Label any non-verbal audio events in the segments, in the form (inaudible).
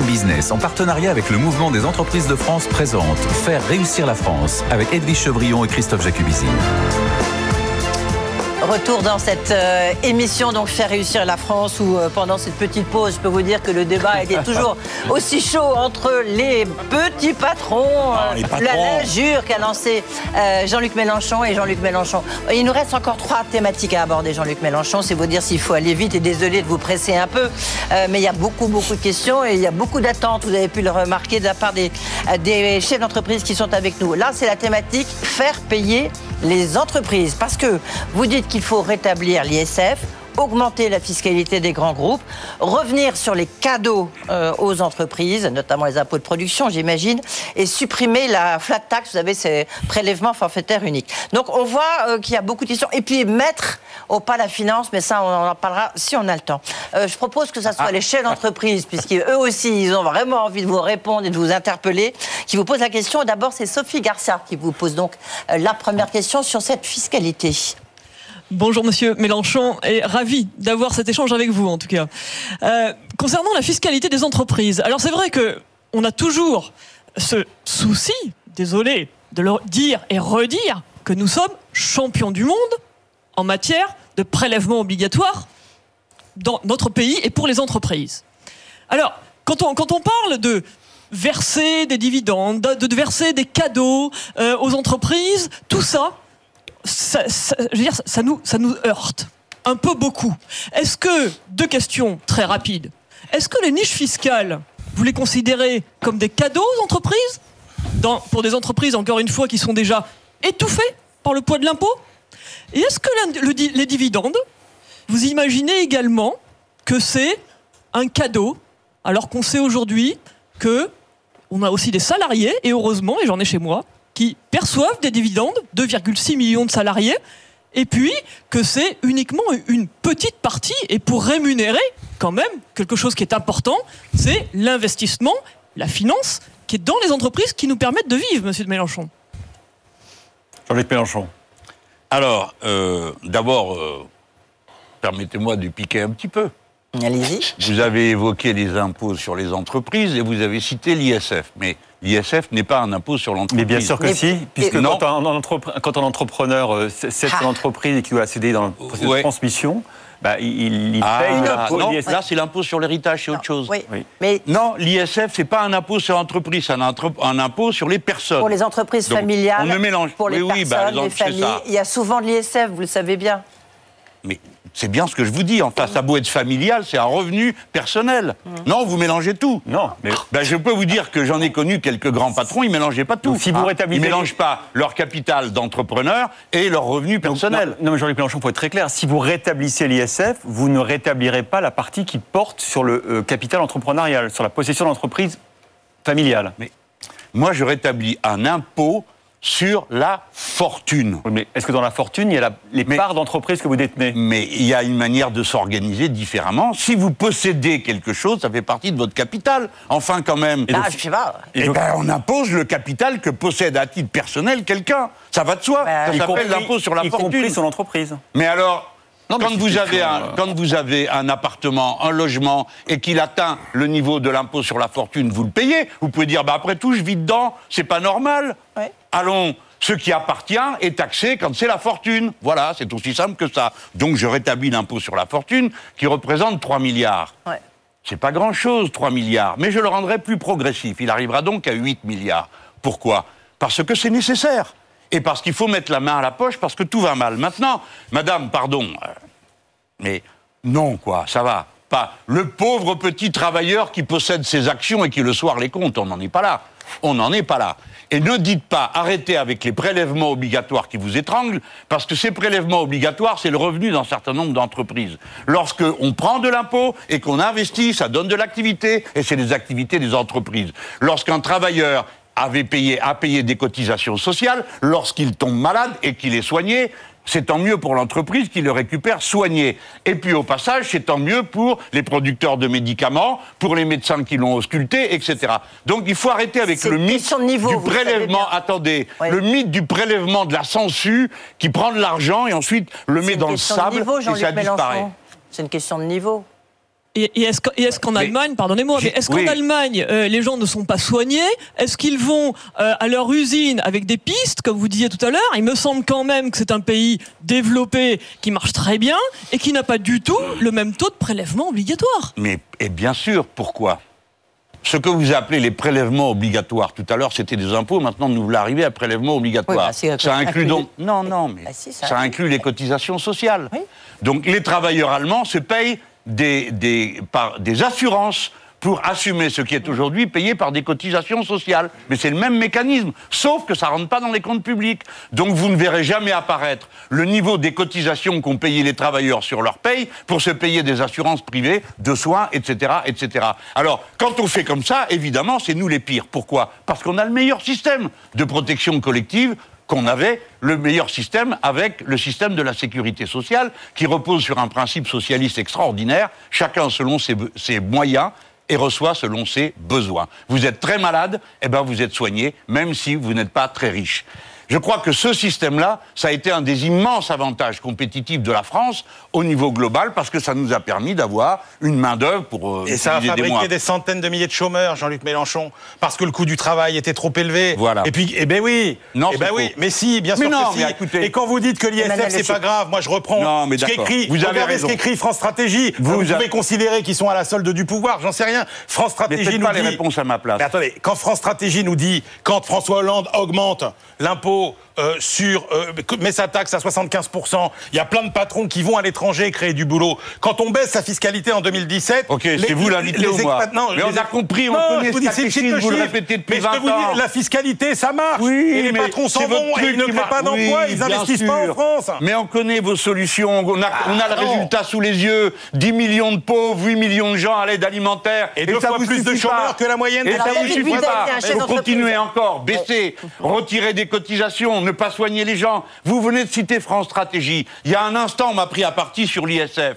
Business, en partenariat avec le Mouvement des entreprises de France, présente Faire réussir la France avec Edwige Chevrillon et Christophe Jacubizine. Retour dans cette euh, émission, donc faire réussir la France, où euh, pendant cette petite pause, je peux vous dire que le débat était (laughs) toujours aussi chaud entre les petits patrons, Ah, les euh, patrons. la l'injure qu'a lancé Jean-Luc Mélenchon et Jean-Luc Mélenchon. Il nous reste encore trois thématiques à aborder, Jean-Luc Mélenchon. C'est vous dire s'il faut aller vite et désolé de vous presser un peu, mais il y a beaucoup, beaucoup de questions et il y a beaucoup d'attentes. Vous avez pu le remarquer de la part des, des chefs d'entreprise qui sont avec nous. Là, c'est la thématique faire payer les entreprises. Parce que vous dites qu'il faut rétablir l'ISF, augmenter la fiscalité des grands groupes, revenir sur les cadeaux euh, aux entreprises, notamment les impôts de production, j'imagine, et supprimer la flat tax, vous savez, ces prélèvements forfaitaires uniques. Donc on voit euh, qu'il y a beaucoup de questions. Et puis mettre au pas la finance, mais ça on en parlera si on a le temps. Euh, je propose que ça soit les chefs d'entreprise, puisqu'eux aussi, ils ont vraiment envie de vous répondre et de vous interpeller, qui vous posent la question. D'abord, c'est Sophie Garcia qui vous pose donc euh, la première question sur cette fiscalité. Bonjour Monsieur Mélenchon et ravi d'avoir cet échange avec vous en tout cas. Euh, concernant la fiscalité des entreprises, alors c'est vrai que on a toujours ce souci, désolé de le dire et redire, que nous sommes champions du monde en matière de prélèvement obligatoire dans notre pays et pour les entreprises. Alors, quand on parle de verser des dividendes, de, verser des cadeaux euh, aux entreprises, tout ça, ça, je veux dire, ça- nous, ça nous heurte un peu beaucoup. Est-ce que, deux questions très rapides, est-ce que les niches fiscales, vous les considérez comme des cadeaux aux entreprises? Pour des entreprises, encore une fois, qui sont déjà étouffées par le poids de l'impôt? Et est-ce que les dividendes, vous imaginez également que c'est un cadeau, alors qu'on sait aujourd'hui que on a aussi des salariés, et heureusement, et j'en ai chez moi, qui perçoivent des dividendes, 2,6 millions de salariés, et puis que c'est uniquement une petite partie, et pour rémunérer quand même quelque chose qui est important, c'est l'investissement, la finance, qui est dans les entreprises qui nous permettent de vivre, monsieur de Mélenchon. Jean-Luc Mélenchon. Alors, euh, d'abord, euh, permettez-moi de piquer un petit peu. Allez-y. Vous avez évoqué les impôts sur les entreprises et vous avez cité l'ISF. Mais l'ISF n'est pas un impôt sur l'entreprise. Mais bien sûr que Mais- si, puisque Non. quand un, entrepre- quand un entrepreneur euh, cède son Ah. entreprise et qu'il doit céder dans le processus Ouais. de transmission, bah, il, il Ah, paye l'impôt non, là, c'est l'impôt sur l'héritage, c'est autre chose. Oui. Oui. Mais Non, l'ISF, c'est pas un impôt sur l'entreprise, c'est un, impôt sur les personnes. pour les entreprises Donc, familiales, on ne mélange- pour les oui, oui, bah, personnes, les c'est familles, il y a souvent de l'ISF, vous le savez bien. Mais c'est bien ce que je vous dis. Enfin, ça a beau être familial, c'est un revenu personnel. Mmh. Non, vous mélangez tout. Non, mais Ben, je peux vous dire que j'en ai connu quelques grands patrons, ils mélangeaient pas tout. Donc, si vous Hein. rétablissez- Ils mélangent pas leur capital d'entrepreneur et leur revenu personnel. Non, non, mais Jean-Luc Mélenchon, pour être très clair, si vous rétablissez l'ISF, vous ne rétablirez pas la partie qui porte sur le euh, capital entrepreneurial, sur la possession d'entreprise familiale. Moi, je rétablis un impôt sur la fortune. Oui, Mais est-ce que dans la fortune, il y a la- les Mais- parts d'entreprise que vous détenez Mais il y a une manière de s'organiser différemment. Si vous possédez quelque chose, ça fait partie de votre capital. Enfin, quand même. Ah, je sais pas. Eh ben, on impose le capital que possède à titre personnel quelqu'un. Ça va de soi. Bah, ça Y s'appelle l'impôt sur la y fortune. compris son entreprise. Mais alors, Non, quand, vous avez un, quand vous avez un appartement, un logement, et qu'il atteint le niveau de l'impôt sur la fortune, vous le payez. Vous pouvez dire, bah, après tout, je vis dedans, c'est pas normal. Ouais. Allons, ce qui appartient est taxé quand c'est la fortune. Voilà, c'est aussi simple que ça. Donc je rétablis l'impôt sur la fortune, qui représente 3 milliards. Ouais. C'est pas grand-chose, 3 milliards, mais je le rendrai plus progressif. Il arrivera donc à 8 milliards. Pourquoi? Parce que c'est nécessaire. Et parce qu'il faut mettre la main à la poche, parce que tout va mal. Maintenant, madame, pardon, euh, mais non, quoi, ça va. Pas le pauvre petit travailleur qui possède ses actions et qui le soir les compte, on n'en est pas là. On n'en est pas là. Et ne dites pas arrêtez avec les prélèvements obligatoires qui vous étranglent, parce que ces prélèvements obligatoires, c'est le revenu d'un certain nombre d'entreprises. Lorsqu'on prend de l'impôt et qu'on investit, ça donne de l'activité, et c'est des activités des entreprises. Lorsqu'un travailleur avait payé, a payé des cotisations sociales, lorsqu'il tombe malade et qu'il est soigné, c'est tant mieux pour l'entreprise qui le récupère soigné. Et puis au passage, c'est tant mieux pour les producteurs de médicaments, pour les médecins qui l'ont ausculté, etc. Donc il faut arrêter avec le mythe niveau, du prélèvement. Attendez, le mythe du prélèvement de la sangsue qui prend de l'argent et ensuite le met dans le sable niveau, et ça disparaît. C'est une question de niveau. Et, et est-ce qu'en Mais- Allemagne, pardonnez-moi, mais est-ce qu'en oui. Allemagne, euh, les gens ne sont pas soignés? Est-ce qu'ils vont euh, à leur usine avec des pistes, comme vous disiez tout à l'heure? Il me semble quand même que c'est un pays développé qui marche très bien et qui n'a pas du tout le même taux de prélèvement obligatoire. Mais et bien sûr, pourquoi? Ce que vous appelez les prélèvements obligatoires tout à l'heure, c'était des impôts. Maintenant, nous voulons arriver à prélèvements obligatoires. Oui, bah, c'est- ça inclut inclut donc les- non, non, mais Bah, si, ça ça inclut. inclut les cotisations sociales. Oui. Donc les travailleurs allemands se payent des, assurances pour assumer ce qui est aujourd'hui payé par des cotisations sociales. Mais c'est le même mécanisme, sauf que ça rentre pas dans les comptes publics. Donc vous ne verrez jamais apparaître le niveau des cotisations qu'ont payé les travailleurs sur leur paye pour se payer des assurances privées de soins, etc. Alors, quand on fait comme ça, évidemment, c'est nous les pires. Pourquoi? Parce qu'on a le meilleur système de protection collective qu'on avait le meilleur système avec le système de la sécurité sociale qui repose sur un principe socialiste extraordinaire, chacun selon ses, moyens et reçoit selon ses besoins. Vous êtes très malade, eh ben vous êtes soigné, même si vous n'êtes pas très riche. Je crois que ce système-là, ça a été un des immenses avantages compétitifs de la France au niveau global parce que ça nous a permis d'avoir une main-d'œuvre pour. euh, Et ça a des fabriqué des centaines de milliers de chômeurs, Jean-Luc Mélenchon, parce que le coût du travail était trop élevé. Voilà. Et puis, eh ben oui. Non, eh ben c'est oui. faux. Mais si, bien Mais sûr non, que si. mais écoutez- Et quand vous dites que l'ISF c'est pas grave, moi je reprends Non, mais ce qu'écrit. Vous avez raison. ce qu'écrit France Stratégie. Vous Vous, a- pouvez considérer qu'ils sont à la solde du pouvoir, j'en sais rien. France Stratégie nous pas dit. les réponses à ma place. Mais attendez, quand France Stratégie nous dit, quand François Hollande augmente l'impôt people euh, sur, euh, met sa taxe à 75%, il y a plein de patrons qui vont à l'étranger créer du boulot. Quand on baisse sa fiscalité en 2017, Ok, c'est vous l'invité ou moi expat- non, Mais on les- a compris, on Non, connaît je vous dis, cette chiffre de vous le chiffre. répétez depuis Mais je peux 20 vous dire, ans. la fiscalité, ça marche. Oui, et les patrons s'en vont et ils ne créent pas d'emplois, Oui, ils bien n'investissent pas en. France. Mais on connaît vos solutions, on a, on a le résultat sous les yeux. 10 millions de pauvres, 8 millions de gens à l'aide alimentaire. Et deux ça fois vous plus de chômeurs que la moyenne Et des ça pays. vous suffit pas. Vous continuez encore, baisser, retirer des cotisations, ne pas soigner les gens. Vous venez de citer France Stratégie. Il y a un instant, on m'a pris à partie sur l'ISF.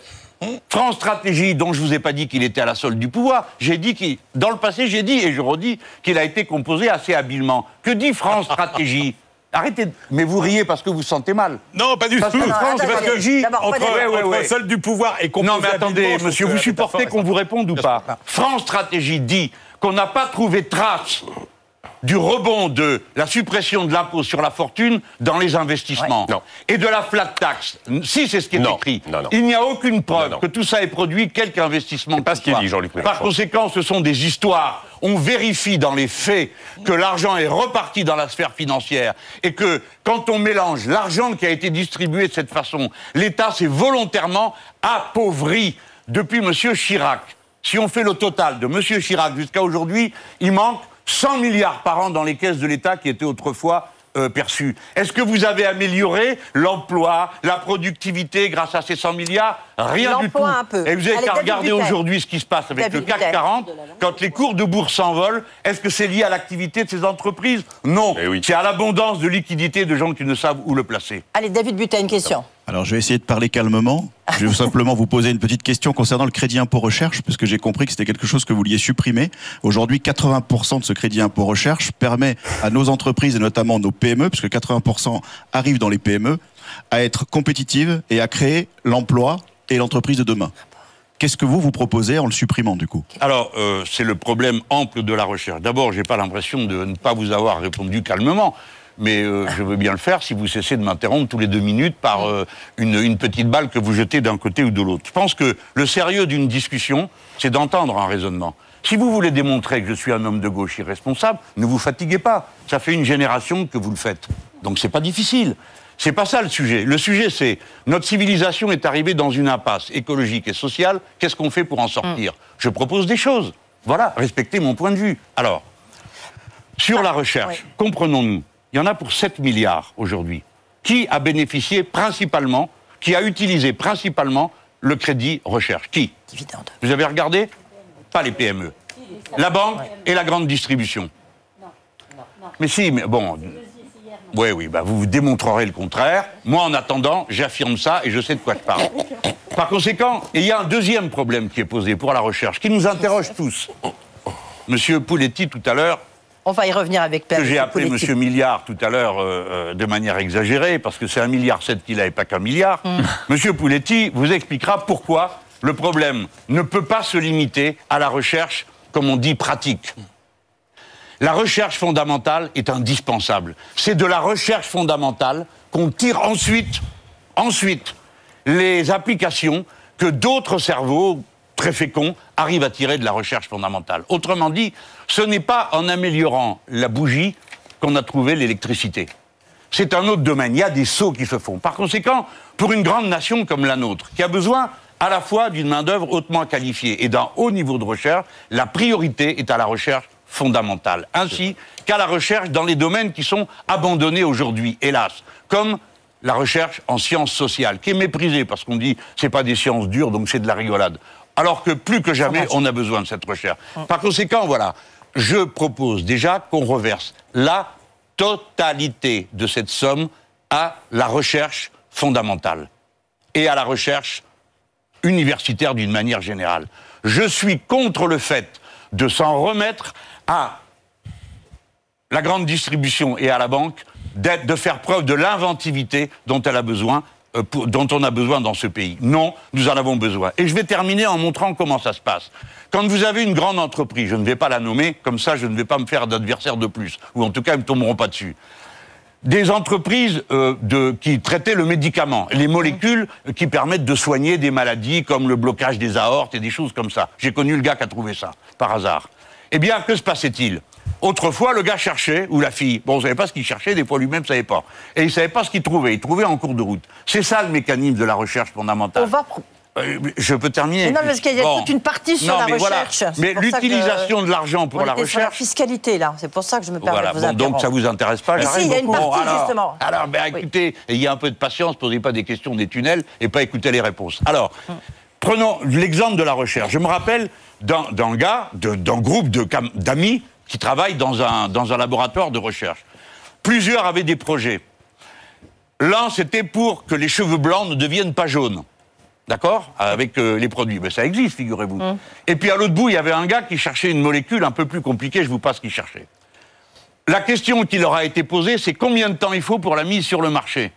France Stratégie, dont je vous ai pas dit qu'il était à la solde du pouvoir, j'ai dit qu'il, dans le passé, j'ai dit et je redis qu'il a été composé assez habilement. Que dit France Stratégie (laughs) Arrêtez, de- mais vous riez parce que vous sentez mal. Non, pas du tout. C'est France parce que entre. Ouais, ouais, entre solde du pouvoir et composé Non, mais attendez, monsieur, vous supportez qu'on vous réponde ou pas? France Stratégie dit qu'on n'a pas trouvé trace du rebond de la suppression de l'impôt sur la fortune dans les investissements Ouais. Et de la flat tax. Si c'est ce qui est Non. écrit, Non, non. il n'y a aucune preuve que tout ça ait produit quelque investissement. pas ce qu'il dit, Jean-Luc Par conséquent, ce sont des histoires. On vérifie dans les faits que l'argent est reparti dans la sphère financière et que quand on mélange l'argent qui a été distribué de cette façon, l'État s'est volontairement appauvri depuis M. Chirac. Si on fait le total de M. Chirac jusqu'à aujourd'hui, il manque 100 milliards par an dans les caisses de l'État qui étaient autrefois euh, perçus. Est-ce que vous avez amélioré l'emploi, la productivité grâce à ces 100 milliards? Rien du tout. L'emploi, un peu. Et vous avez qu'à regarder aujourd'hui ce qui se passe avec David le CAC Butel. 40, quand les cours de bourse s'envolent, est-ce que c'est lié à l'activité de ces entreprises? Non. Eh oui. C'est à l'abondance de liquidités de gens qui ne savent où le placer. Allez, David Butin, une question. Alors, je vais essayer de parler calmement. Je vais simplement vous poser une petite question concernant le crédit impôt recherche, parce que j'ai compris que c'était quelque chose que vous vouliez supprimer. Aujourd'hui, 80% de ce crédit impôt recherche permet à nos entreprises, et notamment nos PME, puisque 80% arrivent dans les PME, à être compétitives et à créer l'emploi et l'entreprise de demain. Qu'est-ce que vous vous proposez en le supprimant, du coup? Alors, euh, c'est le problème ample de la recherche. D'abord, j'ai pas l'impression de ne pas vous avoir répondu calmement. Mais euh, je veux bien le faire si vous cessez de m'interrompre tous les deux minutes par euh, une, une petite balle que vous jetez d'un côté ou de l'autre. Je pense que le sérieux d'une discussion, c'est d'entendre un raisonnement. Si vous voulez démontrer que je suis un homme de gauche irresponsable, ne vous fatiguez pas. Ça fait une génération que vous le faites. Donc c'est pas difficile. C'est pas ça le sujet. Le sujet, c'est notre civilisation est arrivée dans une impasse écologique et sociale. Qu'est-ce qu'on fait pour en sortir Je propose des choses. Voilà, respectez mon point de vue. Alors, Sur la recherche, oui. comprenons-nous, il y en a pour 7 milliards aujourd'hui. Qui a bénéficié principalement, qui a utilisé principalement le crédit recherche? Qui? Dividende. Vous avez regardé? Pas les PME. La banque et la grande distribution. Mais si, mais bon. Oui, oui, bah vous vous démontrerez le contraire. Moi, en attendant, j'affirme ça et je sais de quoi je parle. Par conséquent, il y a un deuxième problème qui est posé pour la recherche, qui nous interroge tous. Monsieur Pouletti, tout à l'heure, On va y revenir avec Père. que j'ai appelé. Monsieur Milliard tout à l'heure euh, euh, de manière exagérée, parce que c'est un milliard sept qu'il a et pas qu'un milliard. (laughs) Monsieur Pouletti vous expliquera pourquoi le problème ne peut pas se limiter à la recherche, comme on dit, pratique. La recherche fondamentale est indispensable. C'est de la recherche fondamentale qu'on tire ensuite, ensuite, les applications que d'autres cerveaux très féconds arrivent à tirer de la recherche fondamentale. Autrement dit, ce n'est pas en améliorant la bougie qu'on a trouvé l'électricité. C'est un autre domaine. Il y a des sauts qui se font. Par conséquent, pour une grande nation comme la nôtre, qui a besoin à la fois d'une main-d'œuvre hautement qualifiée et d'un haut niveau de recherche, la priorité est à la recherche fondamentale, ainsi qu'à la recherche dans les domaines qui sont abandonnés aujourd'hui, hélas, comme la recherche en sciences sociales, qui est méprisée parce qu'on dit c'est pas des sciences dures, donc c'est de la rigolade. Alors que plus que jamais, on a besoin de cette recherche. Par conséquent, voilà, je propose déjà qu'on reverse la totalité de cette somme à la recherche fondamentale et à la recherche universitaire d'une manière générale. Je suis contre le fait de s'en remettre à la grande distribution et à la banque de faire preuve de l'inventivité dont elle a besoin, pour- dont on a besoin dans ce pays. Non, nous en avons besoin. Et je vais terminer en montrant comment ça se passe. Quand vous avez une grande entreprise, je ne vais pas la nommer, comme ça je ne vais pas me faire d'adversaire de plus, ou en tout cas ils ne me tomberont pas dessus des entreprises euh, qui traitaient le médicament, les molécules euh, qui permettent de soigner des maladies comme le blocage des aortes et des choses comme ça. J'ai connu le gars qui a trouvé ça, par hasard. Eh bien, que se passait-il? Autrefois, le gars cherchait, ou la fille, bon, on ne savait pas ce qu'il cherchait, des fois lui-même ne savait pas. Et il ne savait pas ce qu'il trouvait, il trouvait en cours de route. C'est ça le mécanisme de la recherche fondamentale. On va. Euh, je peux terminer. Non, parce qu'il y a toute une partie sur Non, la mais recherche. Mais l'utilisation de l'argent pour on la était sur la recherche, fiscalité, là. C'est pour ça que je me permets voilà, de vous bon, donc ça vous intéresse pas Mais j'arrête si, il y a une partie, alors, justement. Alors, ben, Oui. écoutez, ayez un peu de patience, posez pas des questions des tunnels et pas écouter les réponses. Alors, prenons l'exemple de la recherche. Je me rappelle d'un gars, d'un groupe d'amis qui travaillent dans un, dans un laboratoire de recherche. Plusieurs avaient des projets. L'un, c'était pour que les cheveux blancs ne deviennent pas jaunes. D'accord? Avec euh, les produits. Mais ça existe, figurez-vous. Et puis à l'autre bout, il y avait un gars qui cherchait une molécule un peu plus compliquée, je vous passe ce qu'il cherchait. La question qui leur a été posée, c'est combien de temps il faut pour la mise sur le marché?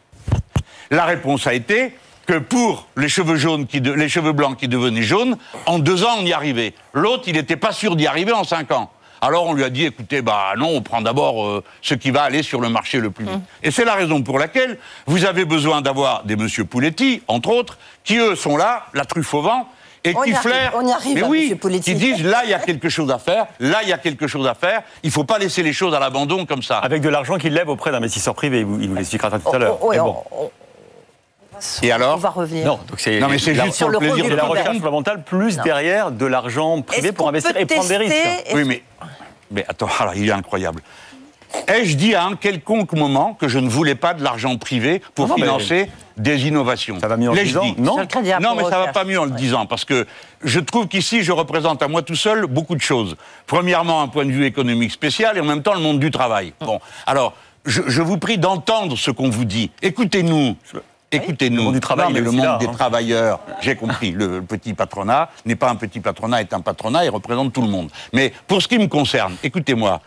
La réponse a été que pour les cheveux, jaunes qui de- les cheveux blancs qui devenaient jaunes, en deux ans, on y arrivait. L'autre, il n'était pas sûr d'y arriver en cinq ans. Alors on lui a dit, écoutez, bah non, on prend d'abord euh, ce qui va aller sur le marché le plus vite. Et c'est la raison pour laquelle vous avez besoin d'avoir des monsieur Pouletti, entre autres, qui eux sont là, la truffe au vent, et On qui y arrive, flairent. on y arrive, Mais hein, oui, qui disent là il y a quelque chose à faire, là il y a quelque chose à faire. Il faut pas laisser les choses à l'abandon comme ça. Avec de l'argent qu'il lève auprès d'investisseurs privés. Il vous, il vous l'expliquera tout Oh, à l'heure. oh, Mais bon. On- on- Et on alors va revenir. Non, donc c'est Non mais c'est juste sur pour le plaisir de la recherche fondamentale plus Non. derrière de l'argent privé Est-ce pour investir et prendre des risques. Oui, mais, mais attends, alors, il est incroyable. Ai-je dit à un quelconque moment que je ne voulais pas de l'argent privé pour Non, non, mais- financer des innovations? Ça va mieux en le disant Non. Le Non, mais ça va pas mieux en le disant, parce que je trouve qu'ici, je représente à moi tout seul beaucoup de choses. Premièrement, un point de vue économique spécial, et en même temps, le monde du travail. Bon, alors, je, je vous prie d'entendre ce qu'on vous dit. Écoutez-nous. Écoutez-nous. Le monde du travail, Non, le monde là, des hein. travailleurs, j'ai compris. Le, le petit patronat n'est pas un petit patronat, est un patronat, il représente tout le monde. Mais pour ce qui me concerne, écoutez-moi,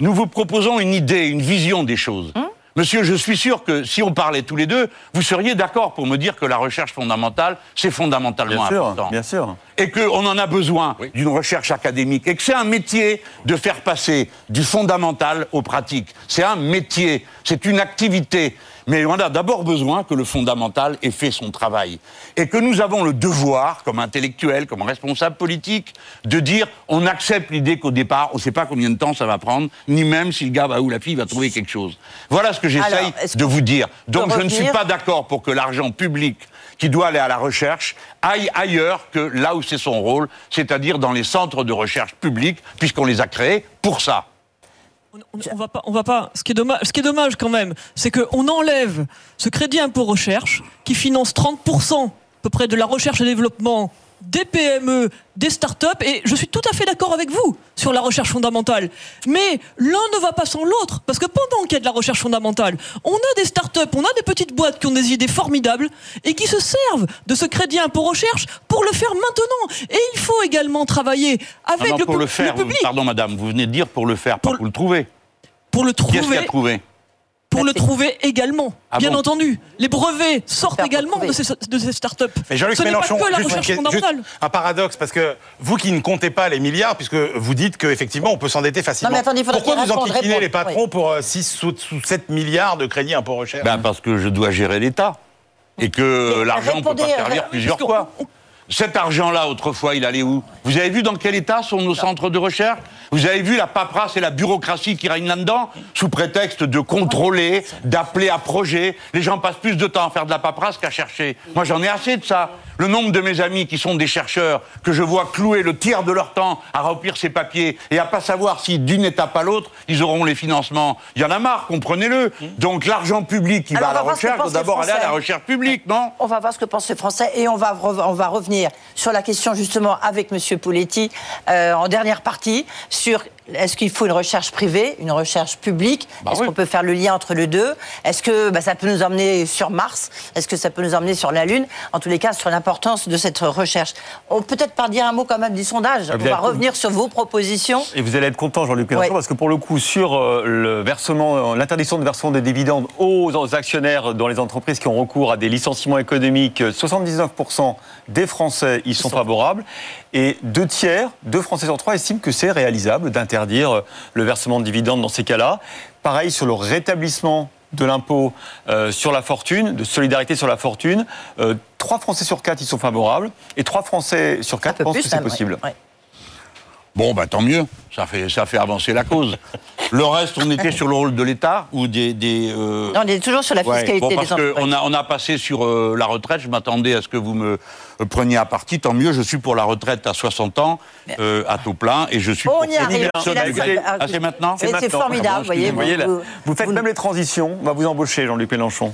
nous vous proposons une idée, une vision des choses. Hein Monsieur, je suis sûr que si on parlait tous les deux, vous seriez d'accord pour me dire que la recherche fondamentale, c'est fondamentalement Bien sûr, important. bien sûr. Et qu'on en a besoin d'une recherche académique. Et que c'est un métier de faire passer du fondamental au pratique. C'est un métier, c'est une activité. Mais on a d'abord besoin que le fondamental ait fait son travail. Et que nous avons le devoir, comme intellectuels, comme responsables politiques, de dire on accepte l'idée qu'au départ, on ne sait pas combien de temps ça va prendre, ni même si le gars va ou la fille va trouver quelque chose. Voilà ce que j'essaye de vous dire. Donc je ne suis pas d'accord pour que l'argent public qui doit aller à la recherche aille ailleurs que là où c'est son rôle, c'est-à-dire dans les centres de recherche publics, puisqu'on les a créés pour ça. On, va pas. Ce qui est dommage, ce qui est dommage quand même, c'est qu'on enlève ce crédit impôt recherche qui finance 30% à peu près de la recherche et développement des PME, des startups, et je suis tout à fait d'accord avec vous sur la recherche fondamentale. Mais l'un ne va pas sans l'autre, parce que pendant qu'il y a de la recherche fondamentale, on a des startups, on a des petites boîtes qui ont des idées formidables et qui se servent de ce crédit impôt recherche pour le faire maintenant. Et il faut également travailler avec Non, non, le, pour le faire, le vous- public pardon madame, vous venez de dire pour le faire, pas Pour- pour le trouver. pour le Qui est-ce qui a trouver. trouvé? Pour le trouver également, Ah bien bon entendu. Les brevets sortent également de ces, de ces startups. Mais Jean-Luc Ce n'est pas Mélenchon, que la juste, recherche juste un paradoxe, parce que vous qui ne comptez pas les milliards, puisque vous dites qu'effectivement on peut s'endetter facilement. Non, mais attendez, Pourquoi vous enquiquinez les patrons pour 6 ou 7 milliards de crédits impôt recherche? Ben, Parce que je dois gérer l'État. Et que l'argent ne peut pas servir plusieurs fois. Cet argent-là, autrefois, il allait où Vous avez vu dans quel état sont nos centres de recherche Vous avez vu la paperasse et la bureaucratie qui règnent là-dedans Sous prétexte de contrôler, d'appeler à projet. Les gens passent plus de temps à faire de la paperasse qu'à chercher. Moi, j'en ai assez de ça. Le nombre de mes amis qui sont des chercheurs, que je vois clouer le tiers de leur temps à remplir ces papiers et à pas savoir si d'une étape à l'autre, ils auront les financements. Il y en a marre, comprenez-le. Donc l'argent public qui Alors, va à la recherche doit d'abord aller à la recherche publique, non On va voir ce que pensent les Français et on va, re- on va revenir sur la question justement avec M. Pouletti euh, en dernière partie sur est-ce qu'il faut une recherche privée, une recherche publique? Bah Est-ce oui. qu'on peut faire le lien entre les deux? Est-ce que bah, ça peut nous emmener sur Mars? Est-ce que ça peut nous emmener sur la Lune? En tous les cas, sur l'importance de cette recherche. On peut-être par dire un mot quand même du sondage. Ah, On va revenir sur vos propositions. Et vous allez être content, Jean-Luc Mélenchon, parce que pour le coup, sur euh, le versement, euh, l'interdiction de versement des dividendes aux, actionnaires dans les entreprises qui ont recours à des licenciements économiques, euh, 79% des Français y sont, favorables. Et deux tiers, deux Français sur trois estiment que c'est réalisable d'interdire euh, le versement de dividendes dans ces cas-là. Pareil sur le rétablissement de l'impôt euh, sur la fortune, de solidarité sur la fortune. Euh, trois Français sur quatre y sont favorables et trois Français sur quatre pensent plus, que c'est possible. Ouais. Bon, bah tant mieux. Ça fait, ça fait avancer la cause. Le reste, on était sur le rôle de l'État ou des. des euh, Non, on est toujours sur la ouais, fiscalité des entreprises. qu'on a, on a passé sur euh, la retraite. Je m'attendais à ce que vous me preniez à partie. Tant mieux, je suis pour la retraite à 60 ans, euh, à taux plein, et je suis On pour. y arrive. Ah, C'est maintenant C'est formidable, Ah bon, vous voyez. Vous voyez, là, vous- vous faites vous- même les transitions, on va vous embaucher, Jean-Luc Mélenchon.